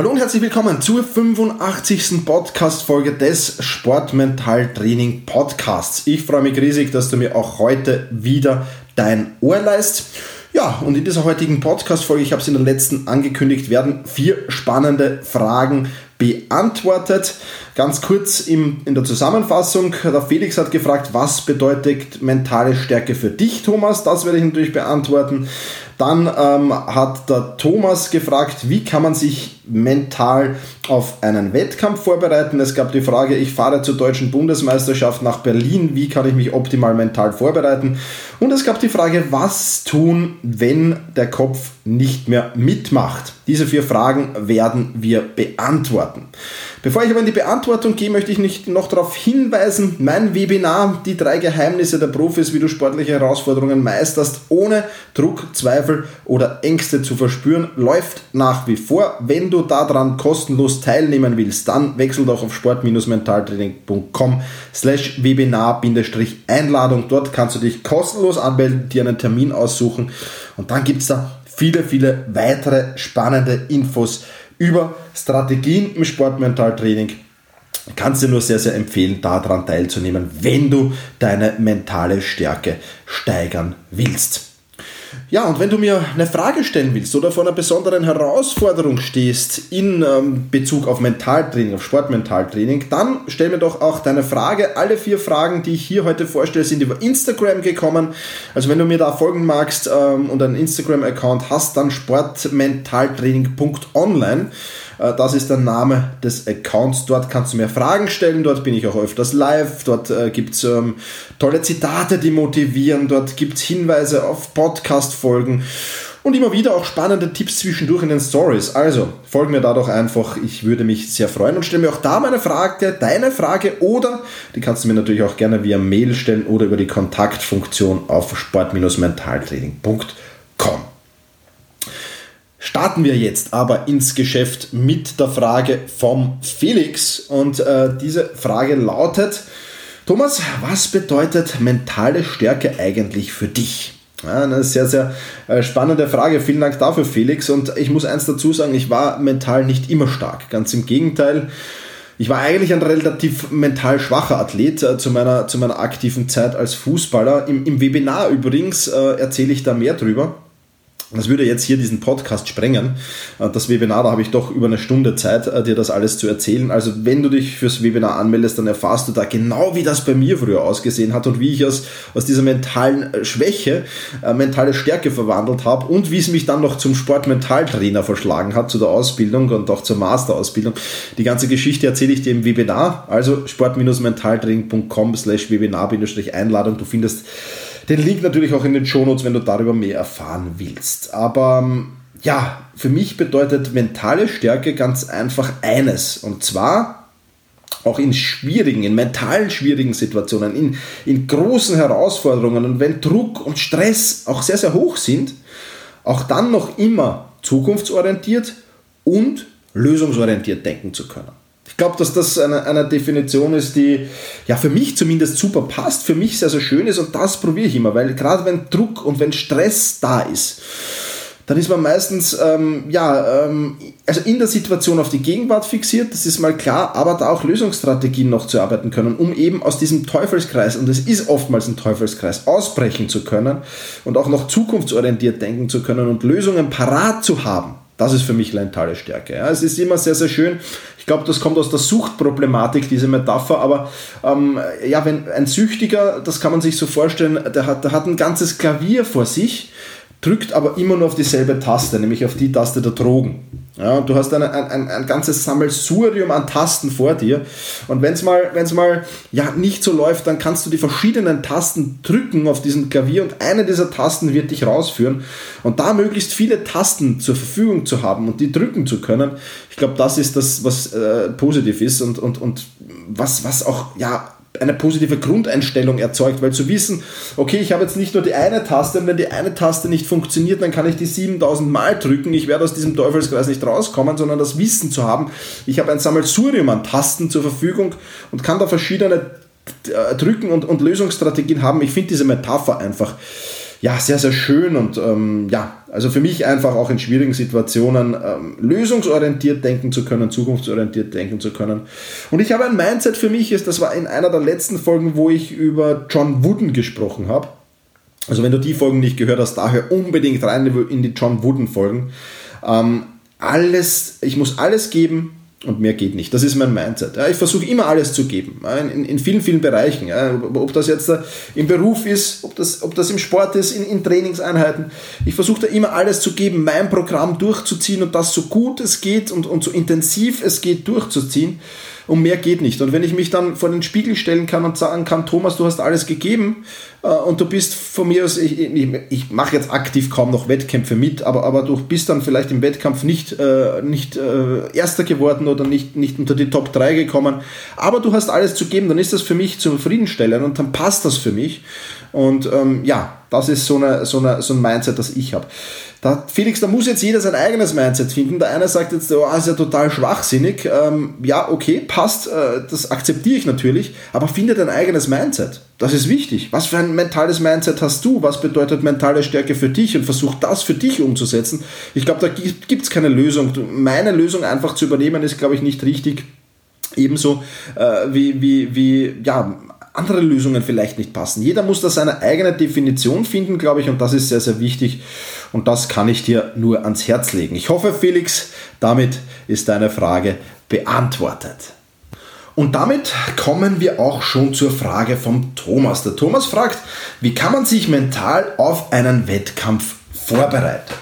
Hallo und herzlich willkommen zur 85. Podcast-Folge des Sportmentaltraining Podcasts. Ich freue mich riesig, dass du mir auch heute wieder dein Ohr leist. Ja, und in dieser heutigen Podcast-Folge, ich habe es in der letzten angekündigt, werden vier spannende Fragen beantwortet. Ganz kurz im, in der Zusammenfassung, der Felix hat gefragt, was bedeutet mentale Stärke für dich, Thomas? Das werde ich natürlich beantworten. Dann ähm, hat der Thomas gefragt, wie kann man sich mental auf einen Wettkampf vorbereiten. Es gab die Frage, ich fahre zur deutschen Bundesmeisterschaft nach Berlin, wie kann ich mich optimal mental vorbereiten? Und es gab die Frage, was tun, wenn der Kopf nicht mehr mitmacht? Diese vier Fragen werden wir beantworten. Bevor ich aber in die Beantwortung gehe, möchte ich nicht noch darauf hinweisen, mein Webinar, die drei Geheimnisse der Profis, wie du sportliche Herausforderungen meisterst, ohne Druck, Zweifel oder Ängste zu verspüren, läuft nach wie vor. Wenn du daran kostenlos teilnehmen willst, dann wechsel doch auf sport-mentaltraining.com slash Webinar-Einladung. Dort kannst du dich kostenlos anmelden, dir einen Termin aussuchen und dann gibt es da viele, viele weitere spannende Infos über Strategien im Sportmentaltraining. Kannst du nur sehr, sehr empfehlen, daran teilzunehmen, wenn du deine mentale Stärke steigern willst. Ja, und wenn du mir eine Frage stellen willst oder vor einer besonderen Herausforderung stehst in ähm, Bezug auf Mentaltraining, auf Sportmentaltraining, dann stell mir doch auch deine Frage. Alle vier Fragen, die ich hier heute vorstelle, sind über Instagram gekommen. Also wenn du mir da folgen magst ähm, und einen Instagram-Account hast, dann sportmentaltraining.online. Äh, das ist der Name des Accounts. Dort kannst du mir Fragen stellen. Dort bin ich auch öfters live. Dort äh, gibt es ähm, tolle Zitate, die motivieren. Dort gibt es Hinweise auf Podcast-Folgen und immer wieder auch spannende Tipps zwischendurch in den Stories. Also folg mir da doch einfach, ich würde mich sehr freuen und stell mir auch da meine Frage, deine Frage oder die kannst du mir natürlich auch gerne via Mail stellen oder über die Kontaktfunktion auf sport-mentaltraining.com. Starten wir jetzt aber ins Geschäft mit der Frage vom Felix. Und äh, diese Frage lautet, Thomas, was bedeutet mentale Stärke eigentlich für dich? Ja, eine sehr, sehr äh, spannende Frage. Vielen Dank dafür, Felix. Und ich muss eins dazu sagen, ich war mental nicht immer stark. Ganz im Gegenteil. Ich war eigentlich ein relativ mental schwacher Athlet äh, zu, meiner, zu meiner aktiven Zeit als Fußballer. Im, im Webinar übrigens äh, erzähle ich da mehr drüber. Das würde jetzt hier diesen Podcast sprengen. Äh, das Webinar, da habe ich doch über eine Stunde Zeit, äh, dir das alles zu erzählen. Also wenn du dich fürs Webinar anmeldest, dann erfahrst du da genau, wie das bei mir früher ausgesehen hat und wie ich aus, aus dieser mentalen äh, Schwäche äh, mentale Stärke verwandelt habe und wie es mich dann noch zum Sportmentaltrainer verschlagen hat, zu der Ausbildung und auch zur Masterausbildung. Die ganze Geschichte erzähle ich dir im Webinar, also sport-mentaltraining.com slash Webinar-Einladung. Du findest den Link natürlich auch in den Shownotes, wenn du darüber mehr erfahren willst. Aber ähm, ja, für mich bedeutet mentale Stärke ganz einfach eines. Und zwar auch in schwierigen, in mentalen schwierigen Situationen, in, in großen Herausforderungen und wenn Druck und Stress auch sehr, sehr hoch sind, auch dann noch immer zukunftsorientiert und lösungsorientiert denken zu können glaube, dass das eine, eine Definition ist, die ja für mich zumindest super passt, für mich sehr, sehr schön ist und das probiere ich immer, weil gerade wenn Druck und wenn Stress da ist, dann ist man meistens ähm, ja, ähm, also in der Situation auf die Gegenwart fixiert, das ist mal klar, aber da auch Lösungsstrategien noch zu arbeiten können, um eben aus diesem Teufelskreis, und es ist oftmals ein Teufelskreis, ausbrechen zu können und auch noch zukunftsorientiert denken zu können und Lösungen parat zu haben. Das ist für mich mentale Stärke. Ja. Es ist immer sehr, sehr schön. Ich glaube, das kommt aus der Suchtproblematik, diese Metapher. Aber ähm, ja, wenn ein Süchtiger, das kann man sich so vorstellen, der hat, der hat ein ganzes Klavier vor sich, drückt aber immer nur auf dieselbe Taste, nämlich auf die Taste der Drogen. Ja, du hast ein, ein, ein ganzes Sammelsurium an Tasten vor dir. Und wenn es mal, wenn's mal ja, nicht so läuft, dann kannst du die verschiedenen Tasten drücken auf diesem Klavier und eine dieser Tasten wird dich rausführen. Und da möglichst viele Tasten zur Verfügung zu haben und die drücken zu können, ich glaube, das ist das, was äh, positiv ist und, und, und was, was auch ja, eine positive Grundeinstellung erzeugt, weil zu wissen, okay, ich habe jetzt nicht nur die eine Taste und wenn die eine Taste nicht funktioniert, dann kann ich die 7000 Mal drücken, ich werde aus diesem Teufelskreis nicht rauskommen, sondern das Wissen zu haben, ich habe ein Sammelsurium an Tasten zur Verfügung und kann da verschiedene äh, drücken und, und Lösungsstrategien haben. Ich finde diese Metapher einfach ja, sehr, sehr schön und ähm, ja, also für mich einfach auch in schwierigen Situationen ähm, lösungsorientiert denken zu können, zukunftsorientiert denken zu können. Und ich habe ein Mindset für mich, ist, das war in einer der letzten Folgen, wo ich über John Wooden gesprochen habe. Also wenn du die Folgen nicht gehört hast, daher unbedingt rein in die John Wooden Folgen. Ähm, alles, ich muss alles geben, und mehr geht nicht. Das ist mein Mindset. Ja, ich versuche immer alles zu geben, in, in, vielen, vielen Bereichen. Ja, ob das jetzt im Beruf ist, ob das, ob das im Sport ist, in, in Trainingseinheiten. Ich versuche da immer alles zu geben, mein Programm durchzuziehen und das so gut es geht und, und so intensiv es geht durchzuziehen und mehr geht nicht. Und wenn ich mich dann vor den Spiegel stellen kann und sagen kann, Thomas, du hast alles gegeben äh, und du bist von mir aus, ich, ich, ich mache jetzt aktiv kaum noch Wettkämpfe mit, aber, aber du bist dann vielleicht im Wettkampf nicht, äh, nicht äh, Erster geworden oder nicht, nicht unter die Top 3 gekommen, aber du hast alles zu geben, dann ist das für mich zufriedenstellend und dann passt das für mich. Und ähm, ja, das ist so, eine, so, eine, so ein Mindset, das ich habe. Da, Felix, da muss jetzt jeder sein eigenes Mindset finden. Der eine sagt jetzt, oh, ist ja total schwachsinnig. Ähm, ja, okay, passt, äh, das akzeptiere ich natürlich, aber finde dein eigenes Mindset. Das ist wichtig. Was für ein mentales Mindset hast du? Was bedeutet mentale Stärke für dich? Und versuch das für dich umzusetzen. Ich glaube, da gibt es keine Lösung. Meine Lösung einfach zu übernehmen, ist, glaube ich, nicht richtig. Ebenso äh, wie, wie, wie, ja, andere Lösungen vielleicht nicht passen. Jeder muss da seine eigene Definition finden, glaube ich, und das ist sehr, sehr wichtig. Und das kann ich dir nur ans Herz legen. Ich hoffe, Felix, damit ist deine Frage beantwortet. Und damit kommen wir auch schon zur Frage vom Thomas. Der Thomas fragt, wie kann man sich mental auf einen Wettkampf vorbereiten?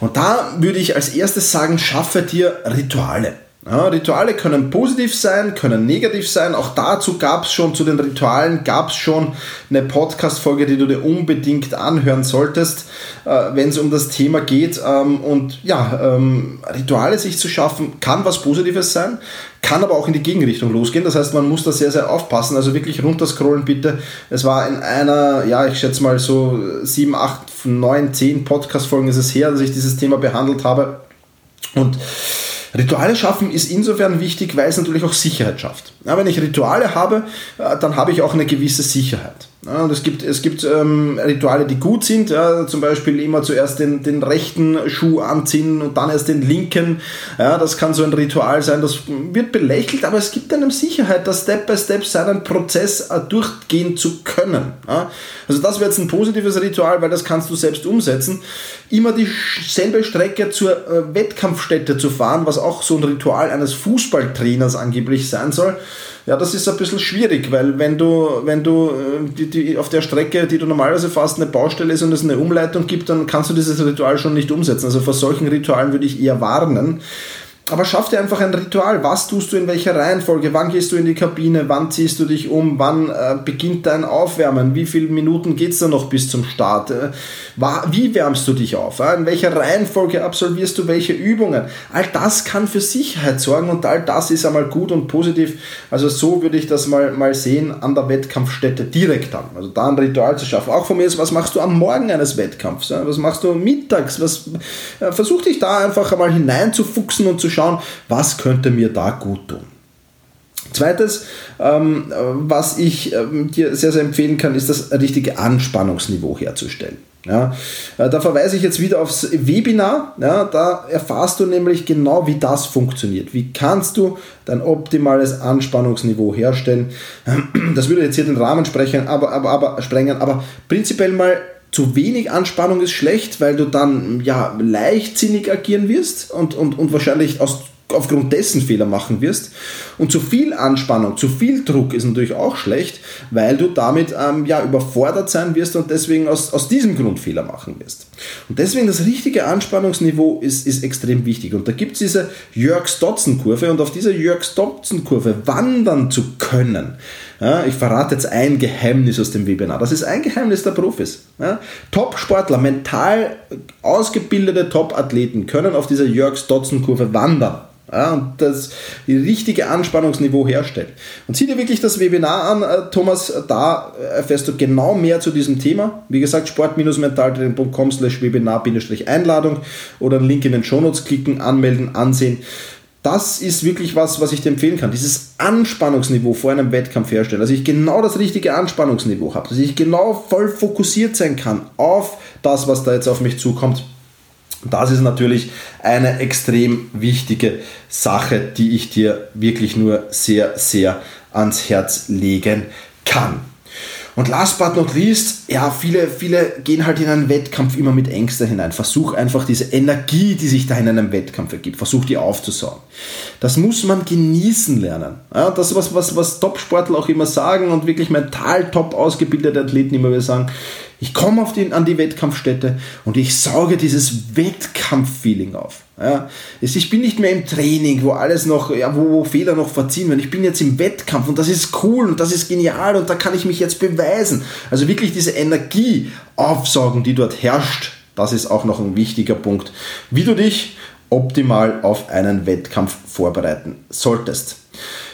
Und da würde ich als erstes sagen, schaffe dir Rituale. Ja, Rituale können positiv sein, können negativ sein. Auch dazu gab es schon, zu den Ritualen gab es schon eine Podcast-Folge, die du dir unbedingt anhören solltest, äh, wenn es um das Thema geht. Ähm, und ja, ähm, Rituale sich zu schaffen, kann was Positives sein, kann aber auch in die Gegenrichtung losgehen. Das heißt, man muss da sehr, sehr aufpassen. Also wirklich runterscrollen bitte. Es war in einer, ja, ich schätze mal so sieben, acht, neun, zehn Podcast-Folgen ist es her, dass ich dieses Thema behandelt habe. Und Rituale schaffen ist insofern wichtig, weil es natürlich auch Sicherheit schafft. Ja, wenn ich Rituale habe, äh, dann habe ich auch eine gewisse Sicherheit. Ja, und es gibt, es gibt ähm, Rituale, die gut sind, ja, zum Beispiel immer zuerst den, den rechten Schuh anziehen und dann erst den linken. Ja, das kann so ein Ritual sein, das wird belächelt, aber es gibt einem Sicherheit, das Step by Step seinen Prozess äh, durchgehen zu können. Ja. Also das wäre jetzt ein positives Ritual, weil das kannst du selbst umsetzen. Immer dieselbe Strecke zur äh, Wettkampfstätte zu fahren, was auch so ein Ritual eines Fußballtrainers angeblich sein soll ja, das ist ein bisschen schwierig, weil wenn du, wenn du äh, die, die, auf der Strecke, die du normalerweise fast eine Baustelle ist und es eine Umleitung gibt, dann kannst du dieses Ritual schon nicht umsetzen. Also vor solchen Ritualen würde ich eher warnen. Aber schaff dir einfach ein Ritual. Was tust du in welcher Reihenfolge? Wann gehst du in die Kabine? Wann ziehst du dich um? Wann äh, beginnt dein Aufwärmen? Wie viele Minuten geht es da noch bis zum Start? Äh, wie wärmst du dich auf? Äh? In welcher Reihenfolge absolvierst du welche Übungen? All das kann für Sicherheit sorgen und all das ist einmal gut und positiv. Also so würde ich das mal, mal sehen an der Wettkampfstätte direkt an. Also da ein Ritual zu schaffen. Auch von mir ist, was machst du am Morgen eines Wettkampfs? Was machst du mittags? Was, äh, versuch dich da einfach einmal hineinzufuchsen und zu schauen, schauen, was könnte mir da gut tun. Zweites, ähm, was ich ähm, dir sehr, sehr empfehlen kann, ist das richtige Anspannungsniveau herzustellen. Ja, äh, da verweise ich jetzt wieder aufs Webinar. Ja, da erfahrst du nämlich genau, wie das funktioniert. Wie kannst du dein optimales Anspannungsniveau herstellen? Das würde jetzt hier den Rahmen sprechen, aber, aber, aber, sprengen, aber prinzipiell mal zu wenig Anspannung ist schlecht, weil du dann ja leichtsinnig agieren wirst und, und, und wahrscheinlich aus aufgrund dessen Fehler machen wirst. Und zu viel Anspannung, zu viel Druck ist natürlich auch schlecht, weil du damit ähm, ja, überfordert sein wirst und deswegen aus, aus diesem Grund Fehler machen wirst. Und deswegen das richtige Anspannungsniveau ist, ist extrem wichtig. Und da gibt es diese Jörg-Stotzen-Kurve und auf dieser Jörg-Stotzen-Kurve wandern zu können, Ja, ich verrate jetzt ein Geheimnis aus dem Webinar. Das ist ein Geheimnis der Profis. Ja, Top-Sportler, mental ausgebildete Top-Athleten können auf dieser Jörgs-Dotzen-Kurve wandern. Ja, und das richtige Anspannungsniveau herstellt. Und sieh dir wirklich das Webinar an, äh, Thomas, da erfährst du genau mehr zu diesem Thema. Wie gesagt, sport-mentaltraining.com slash Webinar-Einladung oder einen Link in den Shownotes klicken, anmelden, ansehen. Das ist wirklich was, was ich dir empfehlen kann. Dieses Anspannungsniveau vor einem Wettkampf herstellen, dass ich genau das richtige Anspannungsniveau habe, dass ich genau voll fokussiert sein kann auf das, was da jetzt auf mich zukommt das ist natürlich eine extrem wichtige Sache, die ich dir wirklich nur sehr, sehr ans Herz legen kann. Und last but not least, ja, viele, viele gehen halt in einen Wettkampf immer mit Ängsten hinein. Versuch einfach diese Energie, die sich da in einem Wettkampf ergibt, versuch die aufzusaugen. Das muss man genießen lernen. Ja, das ist was, was, was Top-Sportler auch immer sagen und wirklich mental top ausgebildete Athleten immer wieder sagen. Ich komme auf die, an die Wettkampfstätte und ich sauge dieses Wettkampffeeling auf. Ja, ich bin nicht mehr im Training, wo alles noch, ja, wo, wo Fehler noch verziehen werden. Ich bin jetzt im Wettkampf und das ist cool und das ist genial und da kann ich mich jetzt beweisen. Also wirklich diese Energie aufsaugen, die dort herrscht, das ist auch noch ein wichtiger Punkt, wie du dich optimal auf einen Wettkampf vorbereiten solltest.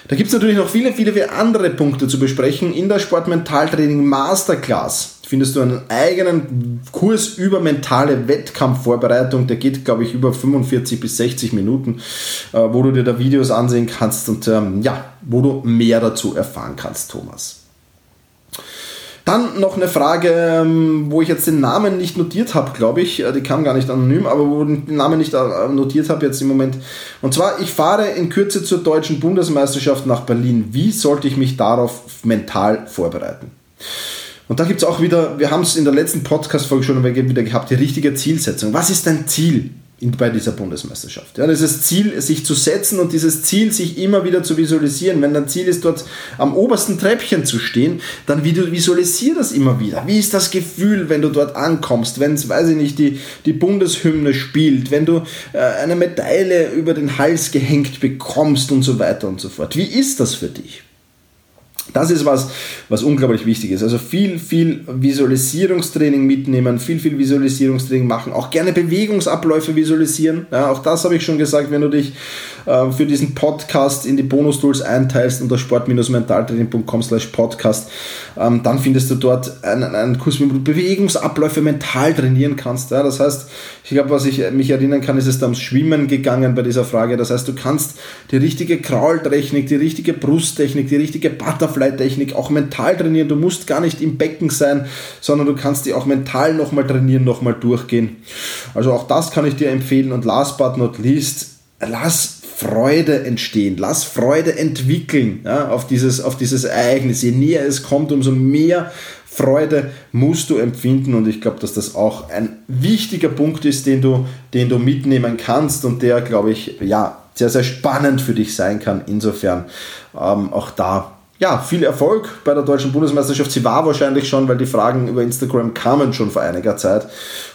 Da gibt es natürlich noch viele, viele, viele andere Punkte zu besprechen in der Sportmentaltraining Masterclass findest du einen eigenen Kurs über mentale Wettkampfvorbereitung. Der geht, glaube ich, über 45 bis 60 Minuten, äh, wo du dir da Videos ansehen kannst und ähm, ja, wo du mehr dazu erfahren kannst, Thomas. Dann noch eine Frage, ähm, wo ich jetzt den Namen nicht notiert habe, glaube ich. Äh, die kam gar nicht anonym, aber wo ich den Namen nicht äh, notiert habe jetzt im Moment. Und zwar, ich fahre in Kürze zur deutschen Bundesmeisterschaft nach Berlin. Wie sollte ich mich darauf mental vorbereiten? Und da gibt es auch wieder, wir haben es in der letzten Podcast-Folge schon wieder gehabt, die richtige Zielsetzung. Was ist dein Ziel in, bei dieser Bundesmeisterschaft? Ja, dieses Ziel, sich zu setzen und dieses Ziel, sich immer wieder zu visualisieren. Wenn dein Ziel ist, dort am obersten Treppchen zu stehen, dann visualisier das immer wieder. Wie ist das Gefühl, wenn du dort ankommst, wenn es, weiß ich nicht, die, die Bundeshymne spielt, wenn du äh, eine Medaille über den Hals gehängt bekommst und so weiter und so fort. Wie ist das für dich? Das ist was, was unglaublich wichtig ist. Also viel, viel Visualisierungstraining mitnehmen, viel, viel Visualisierungstraining machen, auch gerne Bewegungsabläufe visualisieren. Ja, auch das habe ich schon gesagt, wenn du dich äh, für diesen Podcast in die Bonus-Tools einteilst unter sport-mentaltraining.com slash podcast, ähm, dann findest du dort einen, einen Kurs, wie du Bewegungsabläufe mental trainieren kannst. Ja, das heißt, ich glaube, was ich mich erinnern kann, ist es da ums Schwimmen gegangen bei dieser Frage. Das heißt, du kannst die richtige Kraultechnik, die richtige Brusttechnik, die richtige Butterfly-Technik auch mental trainieren. Du musst gar nicht im Becken sein, sondern du kannst die auch mental nochmal trainieren, nochmal durchgehen. Also auch das kann ich dir empfehlen. Und last but not least, lass Freude entstehen, lass Freude entwickeln ja, auf, dieses, auf dieses Ereignis. Je näher es kommt, umso mehr Freude musst du empfinden und ich glaube, dass das auch ein wichtiger Punkt ist, den du, den du mitnehmen kannst und der, glaube ich, ja, sehr, sehr spannend für dich sein kann. Insofern ähm, auch da ja, viel Erfolg bei der deutschen Bundesmeisterschaft. Sie war wahrscheinlich schon, weil die Fragen über Instagram kamen schon vor einiger Zeit.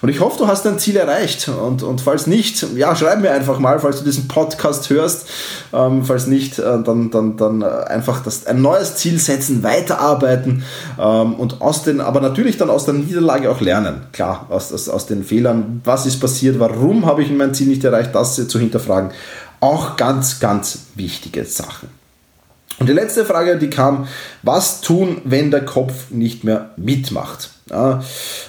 Und ich hoffe, du hast dein Ziel erreicht. Und, und falls nicht, ja, schreib mir einfach mal, falls du diesen Podcast hörst. Ähm, falls nicht, äh, dann, dann, dann äh, einfach das, ein neues Ziel setzen, weiterarbeiten ähm, und aus den, aber natürlich dann aus der Niederlage auch lernen. Klar, aus, aus, aus den Fehlern. Was ist passiert? Warum habe ich mein Ziel nicht erreicht? Das zu hinterfragen. Auch ganz, ganz wichtige Sachen. Und die letzte Frage, die kam, was tun, wenn der Kopf nicht mehr mitmacht? Ja,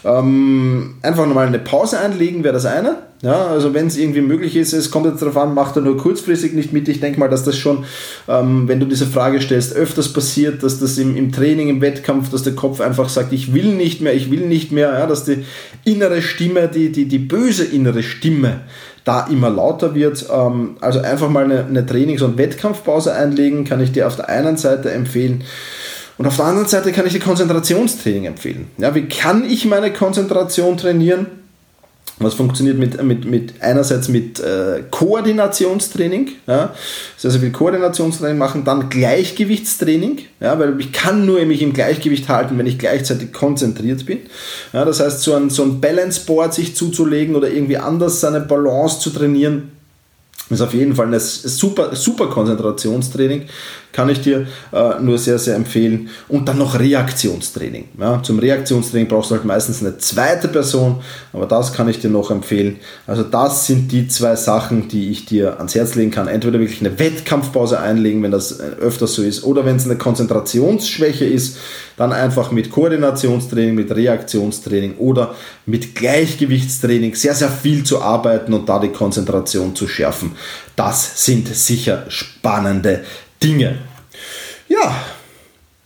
ähm, einfach nochmal eine Pause einlegen wäre das eine. Ja, also wenn es irgendwie möglich ist, es kommt jetzt darauf an, macht er nur kurzfristig nicht mit. Ich denke mal, dass das schon, ähm, wenn du diese Frage stellst, öfters passiert, dass das im, im Training, im Wettkampf, dass der Kopf einfach sagt, ich will nicht mehr, ich will nicht mehr, ja, dass die innere Stimme, die, die, die böse innere Stimme, da immer lauter wird. Ähm, also einfach mal eine, eine Trainings- und Wettkampfpause einlegen, kann ich dir auf der einen Seite empfehlen. Und auf der anderen Seite kann ich dir Konzentrationstraining empfehlen. Ja, wie kann ich meine Konzentration trainieren? Was funktioniert mit, mit, mit einerseits mit äh, Koordinationstraining, ja, sehr, sehr viel Koordinationstraining machen, dann Gleichgewichtstraining, ja, weil ich kann nur mich im Gleichgewicht halten, wenn ich gleichzeitig konzentriert bin. Ja, das heißt, so ein, so ein Balance-Board sich zuzulegen oder irgendwie anders seine Balance zu trainieren, ist auf jeden Fall ein super, super Konzentrationstraining. Kann ich dir äh, nur sehr, sehr empfehlen. Und dann noch Reaktionstraining. Ja, zum Reaktionstraining brauchst du halt meistens eine zweite Person, aber das kann ich dir noch empfehlen. Also das sind die zwei Sachen, die ich dir ans Herz legen kann. Entweder wirklich eine Wettkampfpause einlegen, wenn das äh, öfters so ist, oder wenn es eine Konzentrationsschwäche ist, dann einfach mit Koordinationstraining, mit Reaktionstraining oder mit Gleichgewichtstraining sehr, sehr viel zu arbeiten und da die Konzentration zu schärfen. Das sind sicher spannende Dinge. Ja,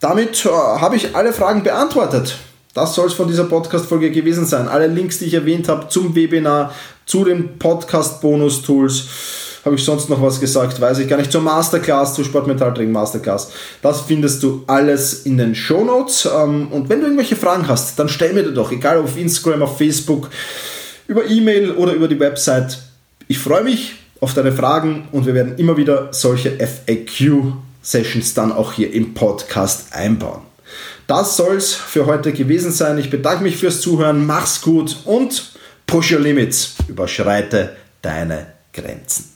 damit äh, habe ich alle Fragen beantwortet. Das soll es von dieser Podcast-Folge gewesen sein. Alle Links, die ich erwähnt habe zum Webinar, zu den Podcast-Bonus-Tools, habe ich sonst noch was gesagt? Weiß ich gar nicht. Zur Masterclass, zur Sportmentaltraining Masterclass. Das findest du alles in den Show Notes. Ähm, und wenn du irgendwelche Fragen hast, dann stell mir die doch, egal auf Instagram, auf Facebook, über E-Mail oder über die Website. Ich freue mich auf deine Fragen und wir werden immer wieder solche FAQ-Sessions dann auch hier im Podcast einbauen. Das soll es für heute gewesen sein. Ich bedanke mich fürs Zuhören. Mach's gut und push your limits. Überschreite deine Grenzen.